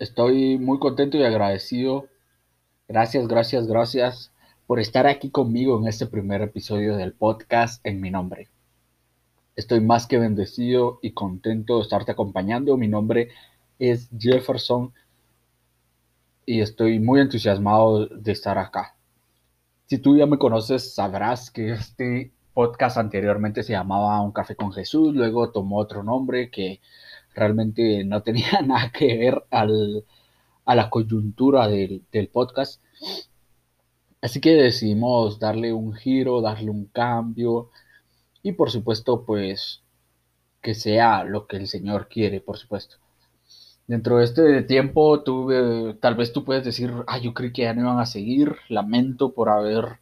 Estoy muy contento y agradecido. Gracias, gracias, gracias por estar aquí conmigo en este primer episodio del podcast en mi nombre. Estoy más que bendecido y contento de estarte acompañando. Mi nombre es Jefferson y estoy muy entusiasmado de estar acá. Si tú ya me conoces, sabrás que este podcast anteriormente se llamaba Un Café con Jesús, luego tomó otro nombre que realmente no tenía nada que ver al, a la coyuntura del, del podcast. Así que decidimos darle un giro, darle un cambio y por supuesto pues que sea lo que el Señor quiere, por supuesto. Dentro de este tiempo tuve, tal vez tú puedes decir, ah, yo creí que ya no iban a seguir, lamento por haber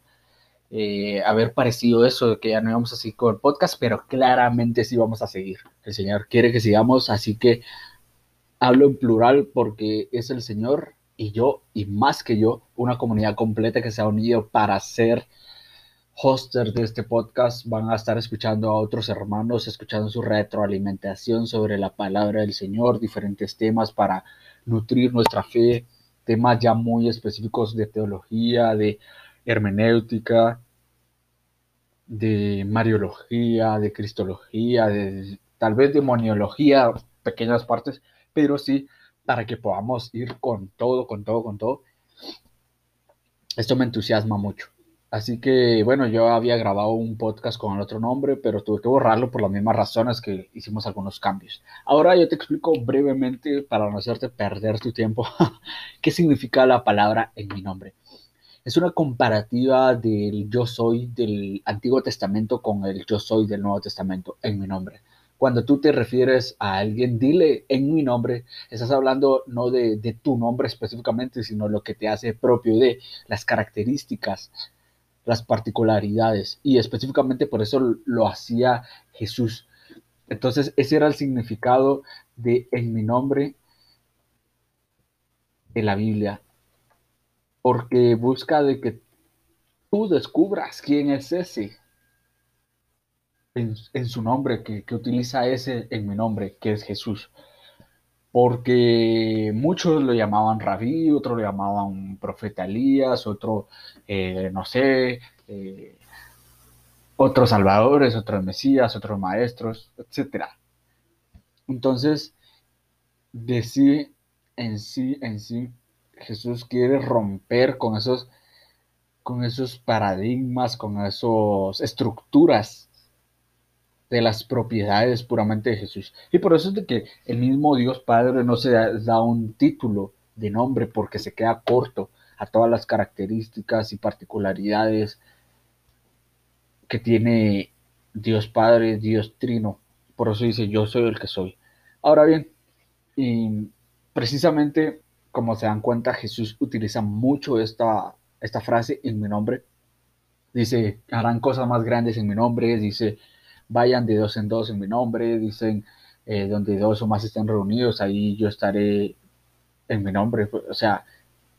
eh, haber parecido eso de que ya no íbamos a seguir con el podcast, pero claramente sí vamos a seguir. El Señor quiere que sigamos, así que hablo en plural porque es el Señor y yo, y más que yo, una comunidad completa que se ha unido para ser hoster de este podcast. Van a estar escuchando a otros hermanos, escuchando su retroalimentación sobre la palabra del Señor, diferentes temas para nutrir nuestra fe, temas ya muy específicos de teología, de hermenéutica, de mariología, de cristología, de tal vez demoniología, pequeñas partes, pero sí para que podamos ir con todo, con todo, con todo. Esto me entusiasma mucho. Así que bueno, yo había grabado un podcast con el otro nombre, pero tuve que borrarlo por las mismas razones que hicimos algunos cambios. Ahora yo te explico brevemente, para no hacerte perder tu tiempo, qué significa la palabra en mi nombre. Es una comparativa del yo soy del Antiguo Testamento con el yo soy del Nuevo Testamento en mi nombre. Cuando tú te refieres a alguien, dile en mi nombre, estás hablando no de, tu nombre específicamente, sino lo que te hace propio de las características, las particularidades. Y específicamente por eso lo hacía Jesús. Entonces ese era el significado de en mi nombre en la Biblia porque busca de que tú descubras quién es ese en, su nombre, que, utiliza ese en mi nombre, que es Jesús. Porque muchos lo llamaban rabí, otros lo llamaban profeta Elías, otro, eh, no sé, eh, otros salvadores, otros mesías, otros maestros, etc. Entonces, decir en sí, en sí, Jesús quiere romper con esos, con esos paradigmas, con esas estructuras de las propiedades puramente de Jesús. Y por eso es de que el mismo Dios Padre no se da, un título de nombre porque se queda corto a todas las características y particularidades que tiene Dios Padre, Dios Trino. Por eso dice, yo soy el que soy. Ahora bien, y precisamente como se dan cuenta, Jesús utiliza mucho esta, esta frase en mi nombre. Dice, harán cosas más grandes en mi nombre. Dice, vayan de dos en dos en mi nombre. Dicen, eh, donde dos o más estén reunidos, ahí yo estaré en mi nombre. O sea,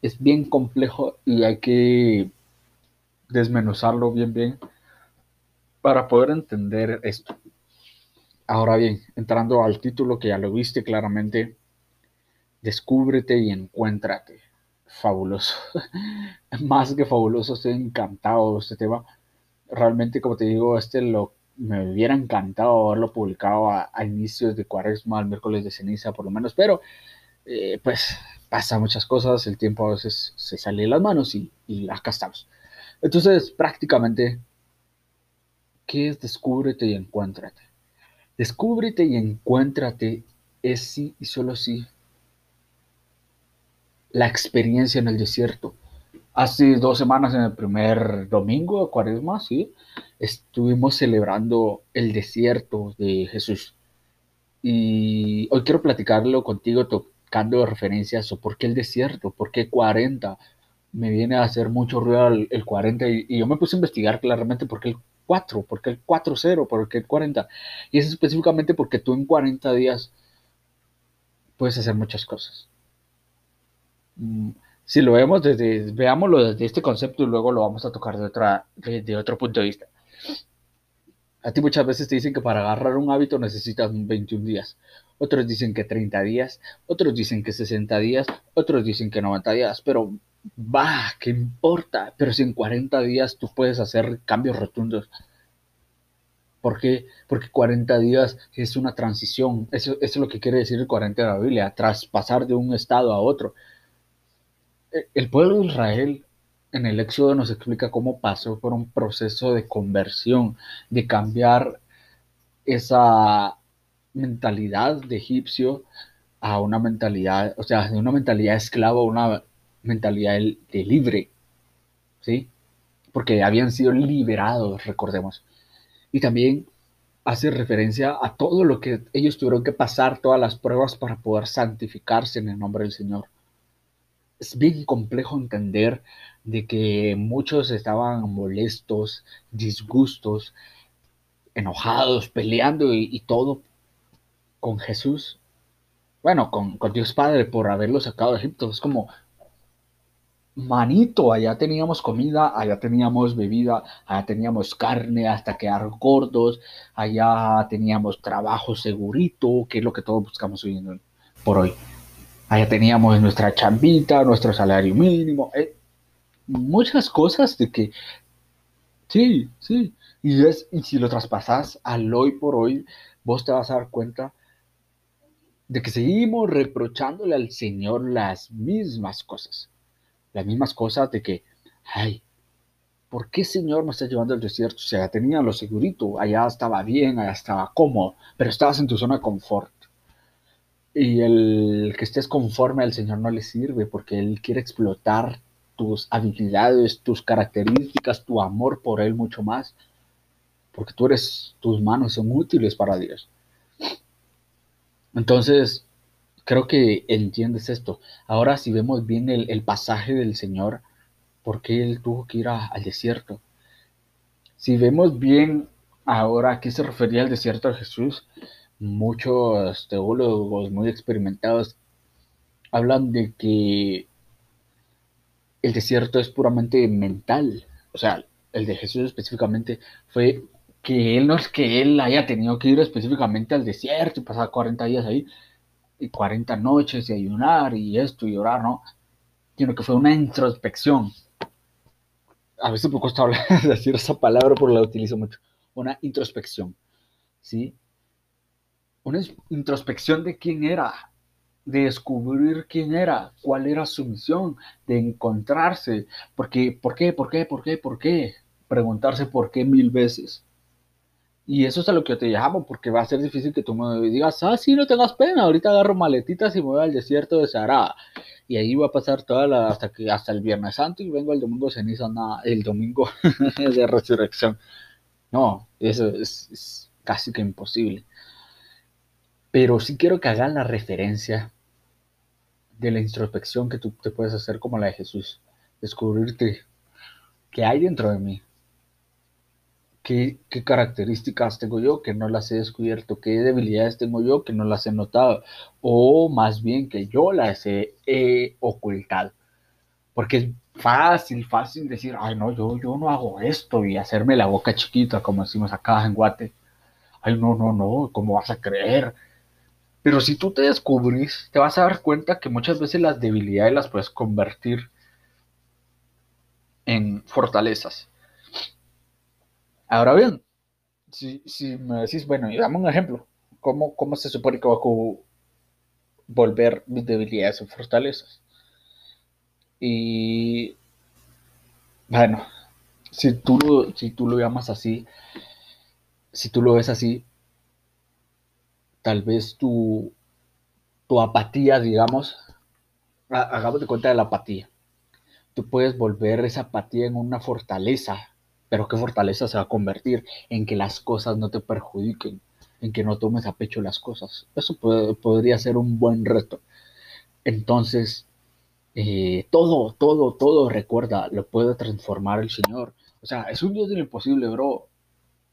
es bien complejo y hay que desmenuzarlo bien, bien para poder entender esto. Ahora bien, entrando al título que ya lo viste claramente, Descúbrete y encuéntrate. Fabuloso. Más que fabuloso, estoy encantado de este tema. Realmente, como te digo, este lo me hubiera encantado haberlo publicado a, inicios de cuaresma, al miércoles de ceniza por lo menos, pero eh, pues pasa muchas cosas, el tiempo a veces se sale de las manos y, y acá estamos. Entonces, prácticamente, ¿qué es descúbrete y encuéntrate? Descúbrete y encuéntrate es sí y solo sí la experiencia en el desierto. Hace dos semanas, en el primer domingo de Cuaresma, sí, estuvimos celebrando el desierto de Jesús. Y hoy quiero platicarlo contigo tocando referencias o por qué el desierto, por qué 40. Me viene a hacer mucho ruido el, 40 y, yo me puse a investigar claramente por qué el 4, por qué el 4-0, por qué el 40. Y es específicamente porque tú en 40 días puedes hacer muchas cosas. Mm, si lo vemos desde, veámoslo desde este concepto y luego lo vamos a tocar de, otra, de otro punto de vista. A ti muchas veces te dicen que para agarrar un hábito necesitas 21 días. Otros dicen que 30 días, otros dicen que 60 días, otros dicen que 90 días, pero va, ¿qué importa? Pero si en 40 días tú puedes hacer cambios rotundos. ¿Por qué? Porque 40 días es una transición. Eso, eso, es lo que quiere decir el 40 de la Biblia, traspasar de un estado a otro. El pueblo de Israel en el Éxodo nos explica cómo pasó por un proceso de conversión, de cambiar esa mentalidad de egipcio a una mentalidad, o sea, de una mentalidad esclava a una mentalidad de libre, ¿sí? Porque habían sido liberados, recordemos. Y también hace referencia a todo lo que ellos tuvieron que pasar, todas las pruebas para poder santificarse en el nombre del Señor. Es bien complejo entender de que muchos estaban molestos, disgustos, enojados, peleando y, todo con Jesús. Bueno, con, con, Dios Padre por haberlo sacado de Egipto. Es como, manito, allá teníamos comida, allá teníamos bebida, allá teníamos carne hasta quedar gordos, allá teníamos trabajo segurito, que es lo que todos buscamos hoy por hoy. Allá teníamos nuestra chambita, nuestro salario mínimo. Eh, muchas cosas de que, sí, sí, y, es, y si lo traspasas al hoy por hoy, vos te vas a dar cuenta de que seguimos reprochándole al Señor las mismas cosas. Las mismas cosas de que, ay, ¿por qué Señor me está llevando al desierto? O sea, tenía lo segurito, allá estaba bien, allá estaba cómodo, pero estabas en tu zona de confort. Y el que estés conforme al Señor no le sirve porque Él quiere explotar tus habilidades, tus características, tu amor por Él mucho más, porque tú eres, tus manos son útiles para Dios. Entonces, creo que entiendes esto. Ahora, si vemos bien el, pasaje del Señor, ¿por qué Él tuvo que ir al desierto? Si vemos bien ahora a qué se refería el desierto de Jesús, muchos teólogos muy experimentados hablan de que el desierto es puramente mental. O sea, el de Jesús específicamente fue que él no es que él haya tenido que ir específicamente al desierto y pasar 40 días ahí, y 40 noches y ayunar y esto y orar, ¿no? Sino que fue una introspección. A veces me cuesta hablar, decir esa palabra, pero la utilizo mucho. Una introspección, ¿sí? Una introspección de quién era, de descubrir quién era, cuál era su misión, de encontrarse. Porque, ¿Por qué? ¿Por qué? ¿Por qué? ¿Por qué? Preguntarse por qué mil veces. Y eso es a lo que te llamo, porque va a ser difícil que tú me digas, ah, sí, no tengas pena, ahorita agarro maletitas y me voy al desierto de Sahara. Y ahí va a pasar toda la, hasta que hasta el Viernes Santo y vengo el domingo de ceniza, nada, el domingo de resurrección. No, eso es casi que imposible. Pero sí quiero que hagan la referencia de la introspección que tú te puedes hacer como la de Jesús. Descubrirte qué hay dentro de mí. ¿Qué, qué características tengo yo que no las he descubierto? ¿Qué debilidades tengo yo que no las he notado? O más bien que yo las he, he ocultado. Porque es fácil, fácil decir, ay no, yo, yo no hago esto y hacerme la boca chiquita, como decimos acá en Guate. Ay, no, no, no, ¿cómo vas a creer? Pero si tú te descubrís, te vas a dar cuenta que muchas veces las debilidades las puedes convertir en fortalezas. Ahora bien, si, me decís, bueno, y dame un ejemplo, ¿cómo, cómo se supone que va a volver mis debilidades en fortalezas? Y bueno, si tú, si tú lo llamas así, si tú lo ves así, tal vez tu, tu apatía, digamos, hagamos de cuenta de la apatía. Tú puedes volver esa apatía en una fortaleza, pero ¿qué fortaleza se va a convertir? En que las cosas no te perjudiquen, en que no tomes a pecho las cosas. Eso podría ser un buen reto. Entonces, eh, todo, todo, todo, recuerda, lo puede transformar el Señor. O sea, es un Dios de lo imposible, bro.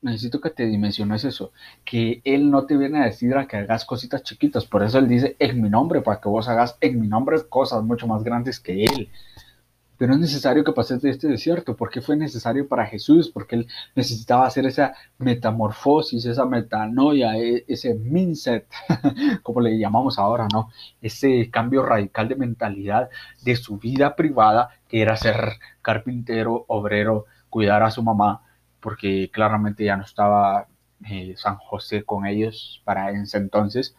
Necesito que te dimensiones eso, que Él no te viene a decir a que hagas cositas chiquitas, por eso Él dice en mi nombre, para que vos hagas en mi nombre cosas mucho más grandes que Él. Pero es necesario que pases de este desierto. ¿Por qué fue necesario para Jesús? Porque él necesitaba hacer esa metamorfosis, esa metanoia, e, ese mindset, como le llamamos ahora, ¿no? Ese cambio radical de mentalidad de su vida privada, que era ser carpintero, obrero, cuidar a su mamá, porque claramente ya no estaba eh, San José con ellos para ese entonces.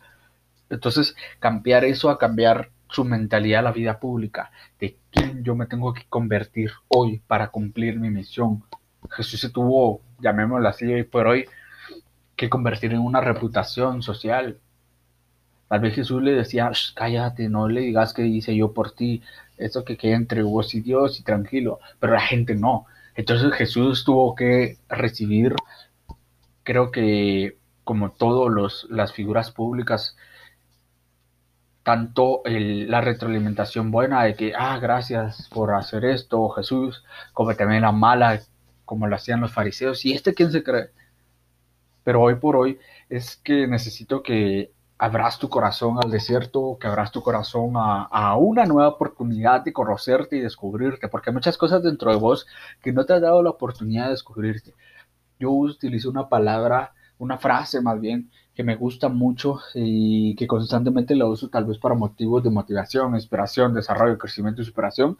Entonces, cambiar eso a cambiar su mentalidad a la vida pública, de quién yo me tengo que convertir hoy para cumplir mi misión. Jesús se tuvo, llamémoslo así hoy por hoy, que convertir en una reputación social. Tal vez Jesús le decía, cállate, no le digas que hice yo por ti, eso que queda entre vos y Dios y tranquilo, pero la gente no. Entonces Jesús tuvo que recibir, creo que como todas las figuras públicas, tanto la retroalimentación buena de que, ah, gracias por hacer esto, Jesús, como también la mala, como lo hacían los fariseos. ¿Y este quién se cree? Pero hoy por hoy es que necesito que abras tu corazón al desierto, que abras tu corazón a, a, una nueva oportunidad de conocerte y descubrirte, porque hay muchas cosas dentro de vos que no te has dado la oportunidad de descubrirte. Yo utilizo una palabra, una frase más bien, que me gusta mucho y que constantemente la uso tal vez para motivos de motivación, inspiración, desarrollo, crecimiento y superación,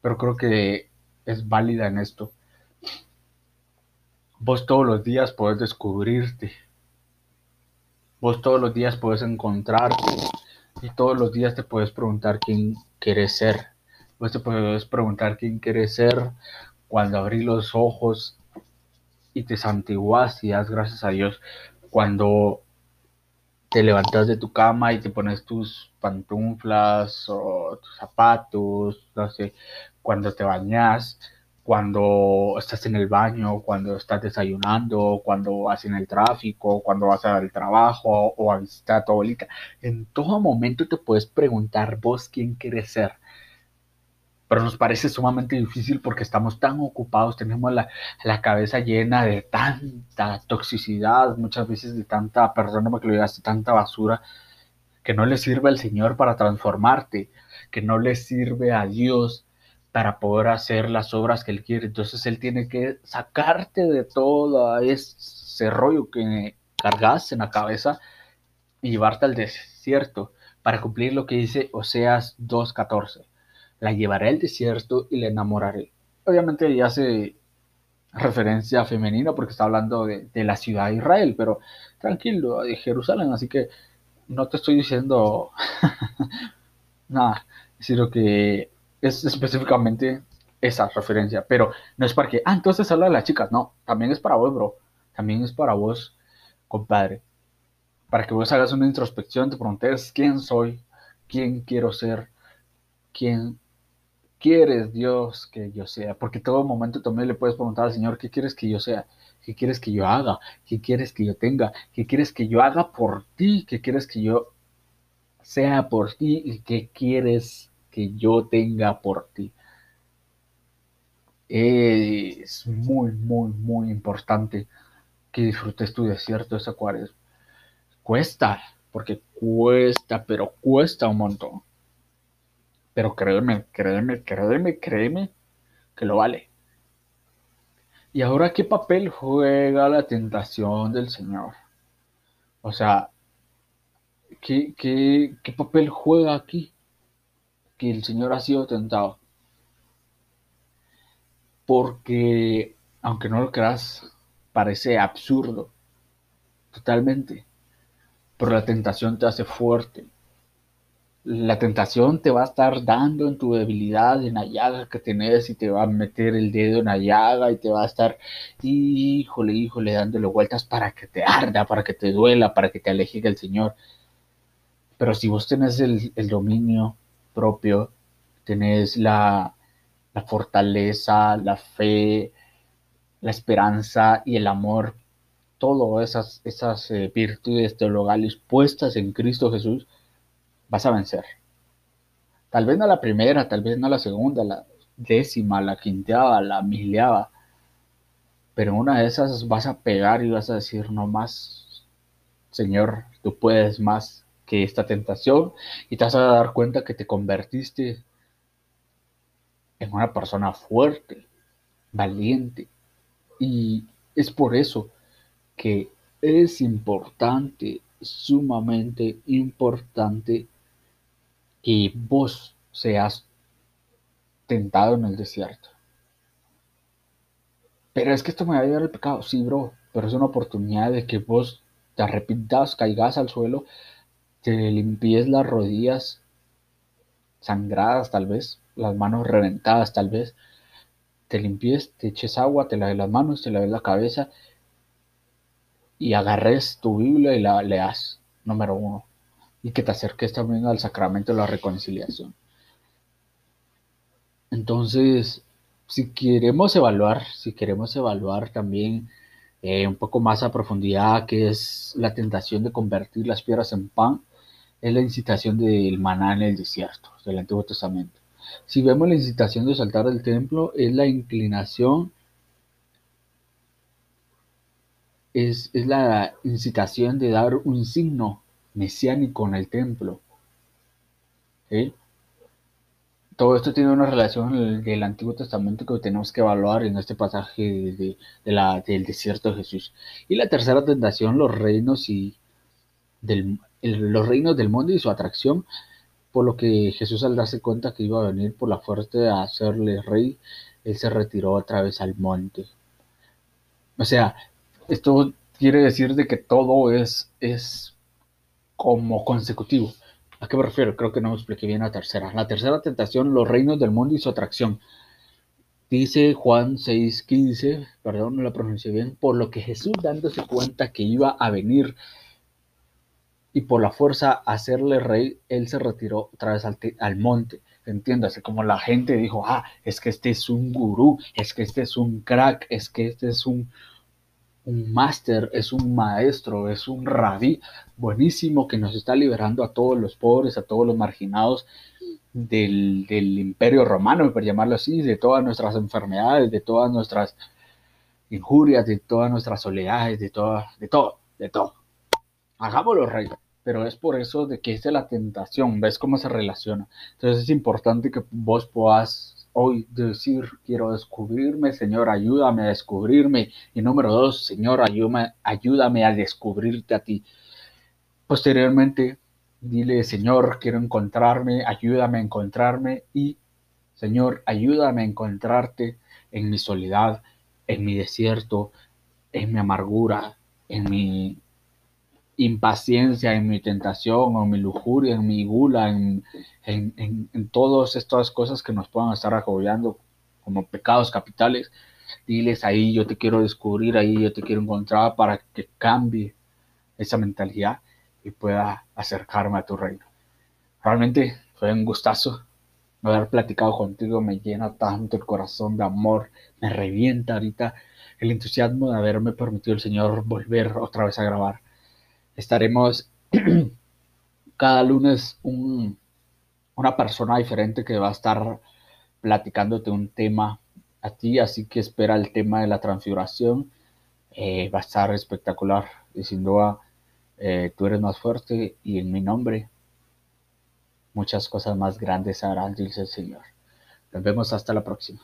pero creo que es válida en esto. Vos todos los días podés descubrirte, vos todos los días podés encontrarte y todos los días te puedes preguntar quién quieres ser. Vos te puedes preguntar quién quieres ser cuando abrí los ojos y te santiguas y das gracias a Dios cuando te levantas de tu cama y te pones tus pantuflas o tus zapatos, no sé, cuando te bañas, cuando estás en el baño, cuando estás desayunando, cuando vas en el tráfico, cuando vas al trabajo o a visitar a tu abuelita, en todo momento te puedes preguntar vos quién quieres ser. Pero nos parece sumamente difícil porque estamos tan ocupados, tenemos la, la, cabeza llena de tanta toxicidad, muchas veces de tanta, perdóname que lo digas, de tanta basura, que no le sirve al Señor para transformarte, que no le sirve a Dios para poder hacer las obras que Él quiere. Entonces Él tiene que sacarte de todo ese rollo que cargas en la cabeza y llevarte al desierto para cumplir lo que dice Oseas 2.14 la llevaré al desierto y la enamoraré. Obviamente ya hace referencia femenina porque está hablando de, la ciudad de Israel, pero tranquilo, de Jerusalén, así que no te estoy diciendo nada, sino que es específicamente esa referencia, pero no es para que, ah, entonces habla de las chicas, no, también es para vos, bro, también es para vos, compadre, para que vos hagas una introspección, te preguntes quién soy, quién quiero ser, quién quieres, Dios, que yo sea? Porque todo momento también le puedes preguntar al Señor, ¿qué quieres que yo sea? ¿Qué quieres que yo haga? ¿Qué quieres que yo tenga? ¿Qué quieres que yo haga por ti? ¿Qué quieres que yo sea por ti? ¿Y qué quieres que yo tenga por ti? Es muy, muy, muy importante que disfrutes tu desierto esa cuaresma. Cuesta, porque cuesta, pero cuesta un montón. Pero créeme, créeme, créeme, créeme que lo vale. ¿Y ahora qué papel juega la tentación del Señor? O sea, ¿qué, qué, qué papel juega aquí? Que el Señor ha sido tentado. Porque, aunque no lo creas, parece absurdo. Totalmente. Pero la tentación te hace fuerte la tentación te va a estar dando en tu debilidad, en la llaga que tenés y te va a meter el dedo en la llaga y te va a estar, híjole, híjole, dándole vueltas para que te arda, para que te duela, para que te aleje del Señor. Pero si vos tenés el, dominio propio, tenés la, la fortaleza, la fe, la esperanza y el amor. Todas esas, esas eh, virtudes teologales puestas en Cristo Jesús, vas a vencer. Tal vez no la primera, tal vez no la segunda, la décima, la quinteava, la miliava, pero una de esas vas a pegar y vas a decir, no más, Señor, tú puedes más que esta tentación y te vas a dar cuenta que te convertiste en una persona fuerte, valiente. Y es por eso que es importante, sumamente importante, que vos seas tentado en el desierto. Pero es que esto me va a llevar al pecado. Sí, bro, pero es una oportunidad de que vos te arrepientas, caigas al suelo, te limpies las rodillas sangradas tal vez, las manos reventadas tal vez, te limpies, te eches agua, te laves las manos, te laves la cabeza y agarres tu Biblia y la leas, número uno, y que te acerques también al sacramento de la reconciliación. Entonces, si queremos evaluar, si queremos evaluar también eh, un poco más a profundidad qué es la tentación de convertir las piedras en pan, es la incitación del maná en el desierto, del Antiguo Testamento. Si vemos la incitación de saltar del templo, es la inclinación, es, es la incitación de dar un signo mesiánico en el templo. Todo esto tiene una relación del Antiguo Testamento que tenemos que evaluar en este pasaje de, la, del desierto de Jesús. Y la tercera tentación, los reinos y del, los reinos del mundo y su atracción, por lo que Jesús al darse cuenta que iba a venir por la fuerza de hacerle rey, él se retiró otra vez al monte. O sea, esto quiere decir de que todo es, es como consecutivo. ¿A qué me refiero? Creo que no me expliqué bien la tercera. La tercera tentación, los reinos del mundo y su atracción. Dice Juan 6:15, perdón, no la pronuncié bien, por lo que Jesús dándose cuenta que iba a venir y por la fuerza hacerle rey, él se retiró otra vez al, monte. Entiéndase, como la gente dijo, ah, es que este es un gurú, es que este es un crack, es que este es un, un máster, es un maestro, es un rabí buenísimo que nos está liberando a todos los pobres, a todos los marginados del, del imperio romano, por llamarlo así, de todas nuestras enfermedades, de todas nuestras injurias, de todas nuestras soledades, de todo, de todo, de todo. Hagámoslo rey pero es por eso de que es de la tentación, ves cómo se relaciona. Entonces es importante que vos puedas hoy decir, quiero descubrirme, Señor, ayúdame a descubrirme. Y número dos, Señor, ayúdame, ayúdame a descubrirte a ti. Posteriormente, dile, Señor, quiero encontrarme, ayúdame a encontrarme y, Señor, ayúdame a encontrarte en mi soledad, en mi desierto, en mi amargura, en mi impaciencia, en mi tentación, o mi lujuria, en mi gula, en, en, todas estas cosas que nos puedan estar agobiando como pecados capitales, diles ahí yo te quiero descubrir, ahí yo te quiero encontrar para que cambie esa mentalidad y pueda acercarme a tu reino. Realmente fue un gustazo haber platicado contigo, me llena tanto el corazón de amor, me revienta ahorita el entusiasmo de haberme permitido el Señor volver otra vez a grabar estaremos cada lunes una persona diferente que va a estar platicándote un tema a ti, así que espera el tema de la transfiguración. Eh, va a estar espectacular y sin duda eh, tú eres más fuerte y en mi nombre muchas cosas más grandes harán, dice el Señor. Nos vemos hasta la próxima.